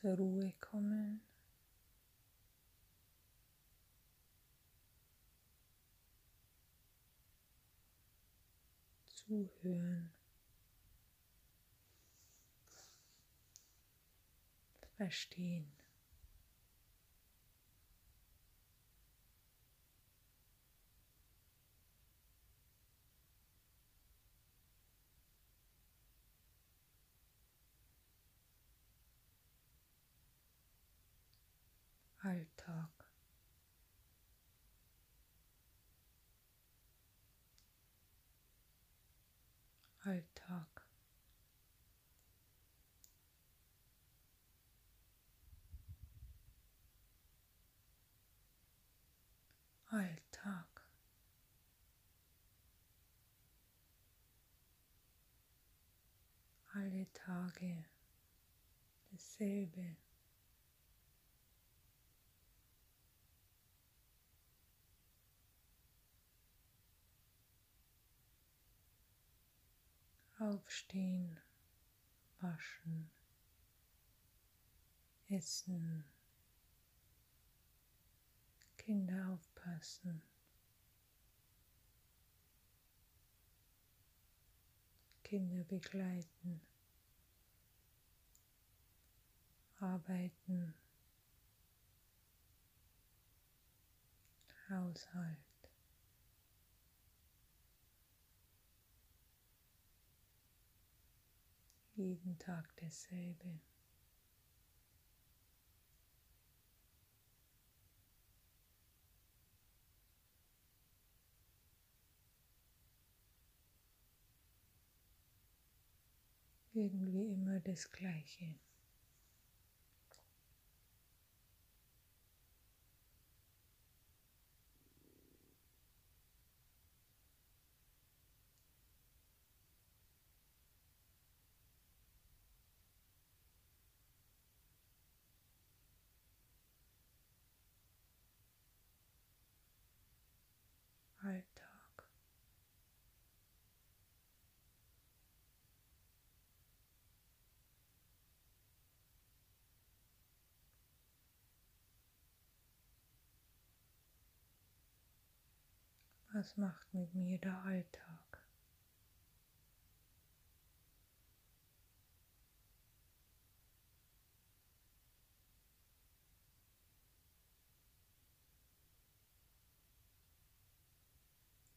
zur Ruhe kommen. Zuhören. Verstehen. Alltag. Alltag. Alltag. Alle Tage dasselbe. Aufstehen, waschen, essen, Kinder aufpassen, Kinder begleiten, arbeiten, Haushalt. Jeden Tag dasselbe. Irgendwie immer das Gleiche. Alltag. Was macht mit mir der Alltag?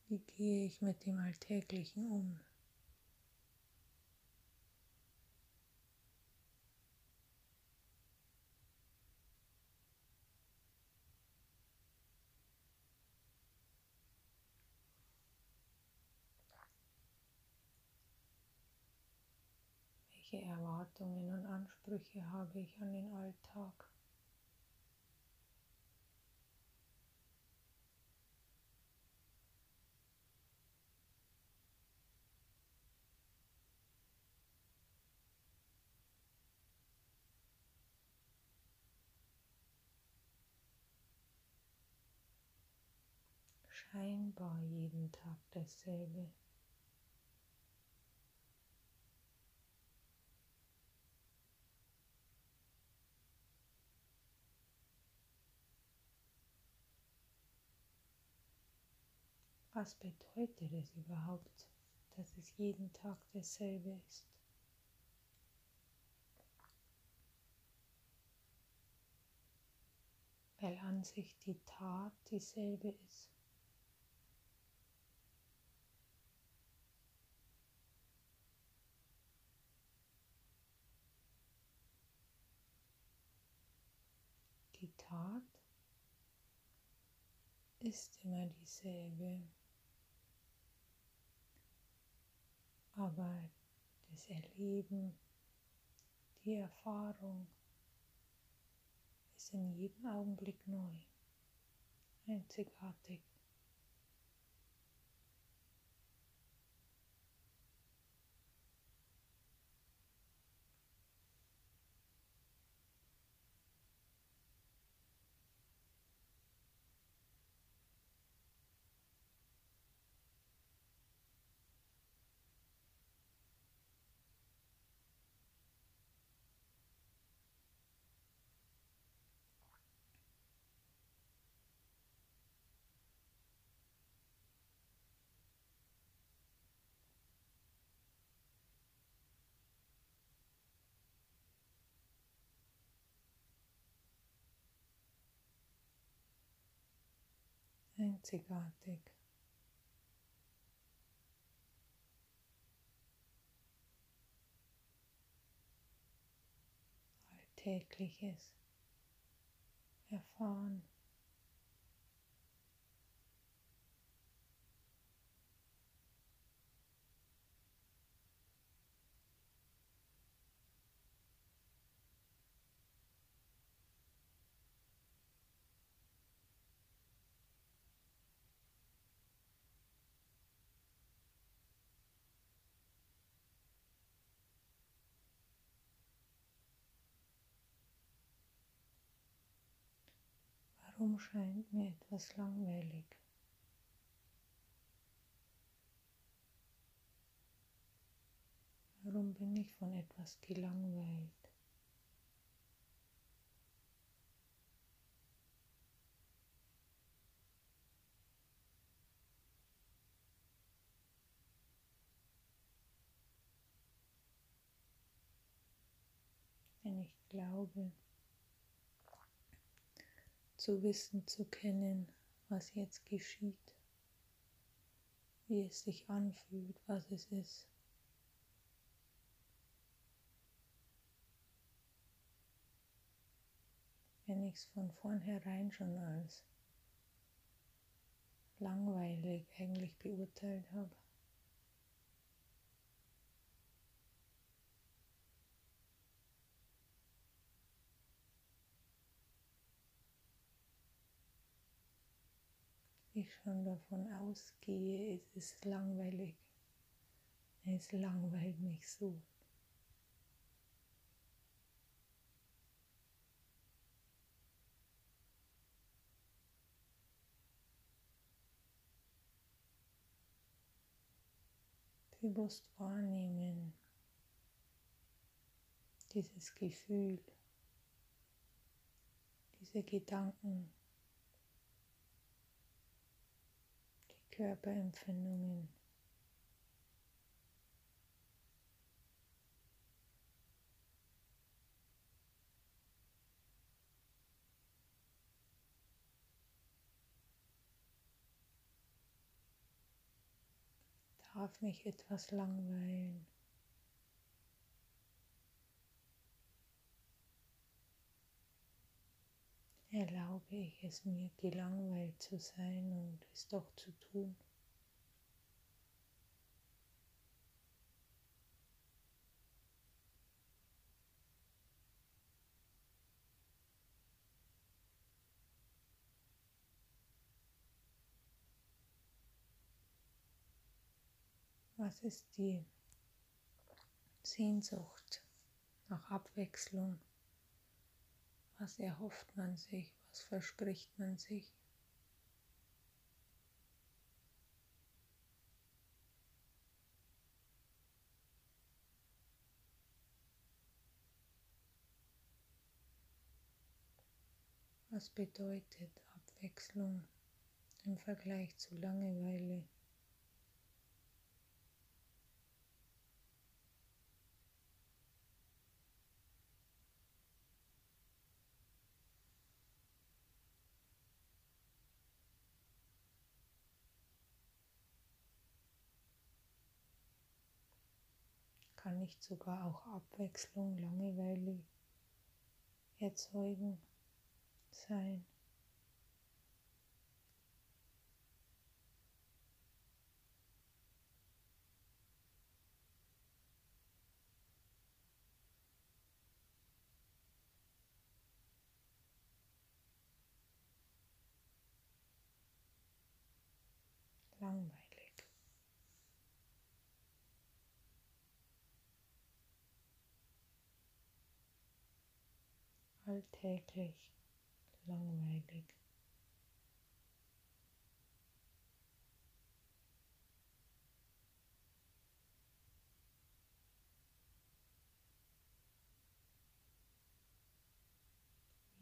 Wie gehe ich mit dem Alltäglichen um? Welche Erwartungen und Ansprüche habe ich an den Alltag? scheinbar jeden Tag dasselbe. Was bedeutet es überhaupt, dass es jeden Tag dasselbe ist? Weil an sich die Tat dieselbe ist. Die Tat ist immer dieselbe. Aber das Erleben, die Erfahrung ist in jedem Augenblick neu, einzigartig. Einzigartig. Alltägliches erfahren. Warum scheint mir etwas langweilig? Warum bin ich von etwas gelangweilt? Denn ich glaube, zu wissen, zu kennen, was jetzt geschieht, wie es sich anfühlt, was es ist. Wenn ich es von vornherein schon als langweilig eigentlich beurteilt habe. Ich schon davon ausgehe, es ist langweilig. Es langweilt mich so. Bewusst wahrnehmen, dieses Gefühl, diese Gedanken. Körperempfindungen. Darf mich etwas langweilen? Erlaube ich es mir, gelangweilt zu sein und es doch zu tun. Was ist die Sehnsucht nach Abwechslung? Was erhofft man sich? Was verspricht man sich? Was bedeutet Abwechslung im Vergleich zu Langeweile? Kann nicht sogar auch Abwechslung, Langeweile erzeugen, sein? langweilig. Alltäglich langweilig.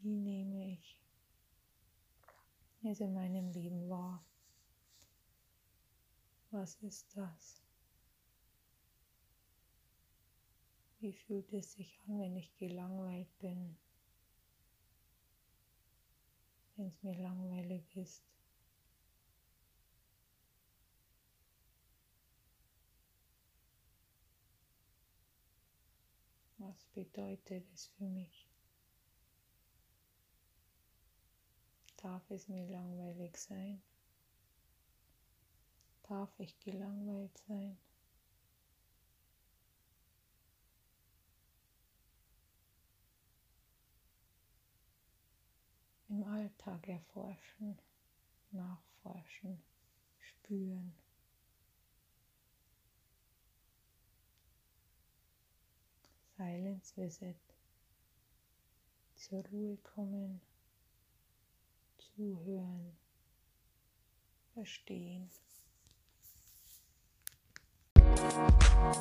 Wie nehme ich es in meinem Leben wahr? Was ist das? Wie fühlt es sich an, wenn ich gelangweilt bin? wenn es mir langweilig ist. Was bedeutet es für mich? Darf es mir langweilig sein? Darf ich gelangweilt sein? Alltag erforschen, nachforschen, spüren. Silence Visit. Zur Ruhe kommen, zuhören, verstehen. Musik